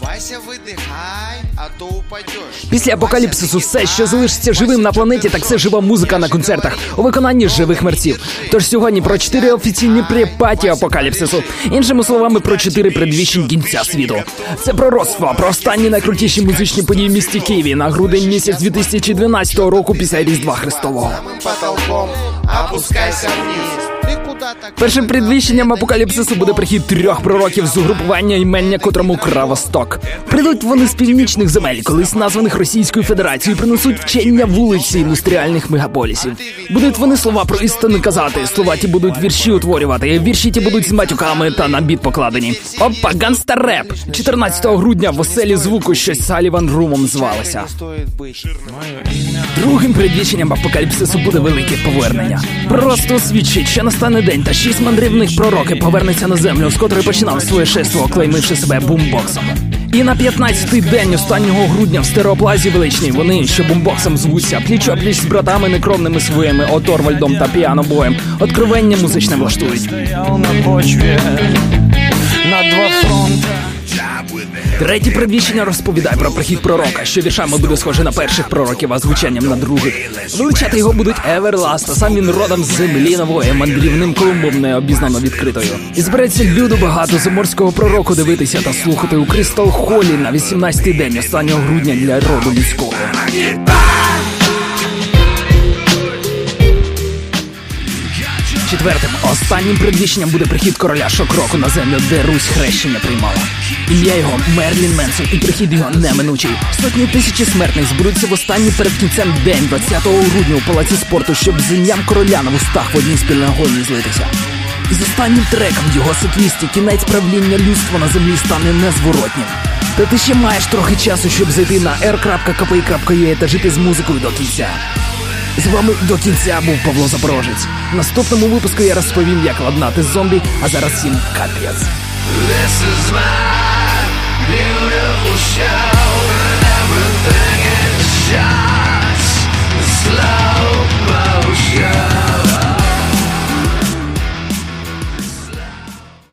Вася, видихай, а то упадеш. Після апокаліпсису все, що залишиться живим на планеті, так це жива музика на концертах у виконанні живих мерців. Тож сьогодні про чотири офіційні припаті апокаліпсису. Іншими словами, про чотири предвіщень кінця світу. Це пророцтво про останні найкрутіші музичні події в місті Києві на грудень місяць 2012 року після Різдва Христового. Опускайся вниз. Так? Першим предвіщенням апокаліпсису буде прихід трьох пророків з угрупування імення котрому Кравосток. Прийдуть вони з північних земель, колись названих Російською Федерацією, принесуть вчення вулиці індустріальних мегаполісів. Будуть вони слова про істини казати, слова ті будуть вірші утворювати. Вірші ті будуть з матюками та на біт покладені. Опа, ганстареп! 14 грудня в оселі звуку щось Саліван Румом звалося. Другим предвіченням апокаліпсису буде велике повернення. Просто свідчить, що настане день, та шість мандрівних пророки повернеться на землю, з котрої починав своє шество, клеймивши себе бумбоксом. І на 15-й день останнього грудня в стереоплазі величній вони, що бумбоксом звуться, пліч опліч з братами некровними своїми, Оторвальдом та піанобоєм, откровення музичне влаштують. на почве на два. Третє приміщення розповідає про прихід пророка, що віршами буде схоже на перших пророків, а звучанням на других. Величати його будуть Еверласт, а сам він родом з землі нової, мандрівним клумбом необізнано відкритою. І збереться люду багато заморського пророку дивитися та слухати у Крістал Холі на 18-й день останнього грудня для роду людського. Четвертим останнім предвіщенням буде прихід короля шокроку на землю, де Русь хрещення приймала. Ім'я його Мерлін Менсон, і прихід його неминучий. Сотні тисячі смертних зберуться в останній перед кінцем день, 20 грудня у палаці спорту, щоб з ім'ям короля на вустах в одній спільній агонії злитися. І з останнім треком його сетвісті кінець правління людства на землі стане незворотнім. Та ти ще маєш трохи часу, щоб зайти на r.kpi.ua та жити з музикою до кінця. З вами до кінця був Павло Запорожець. В наступному випуску я розповім, як ладнати зомбі, а зараз всім капець. This is my beautiful show,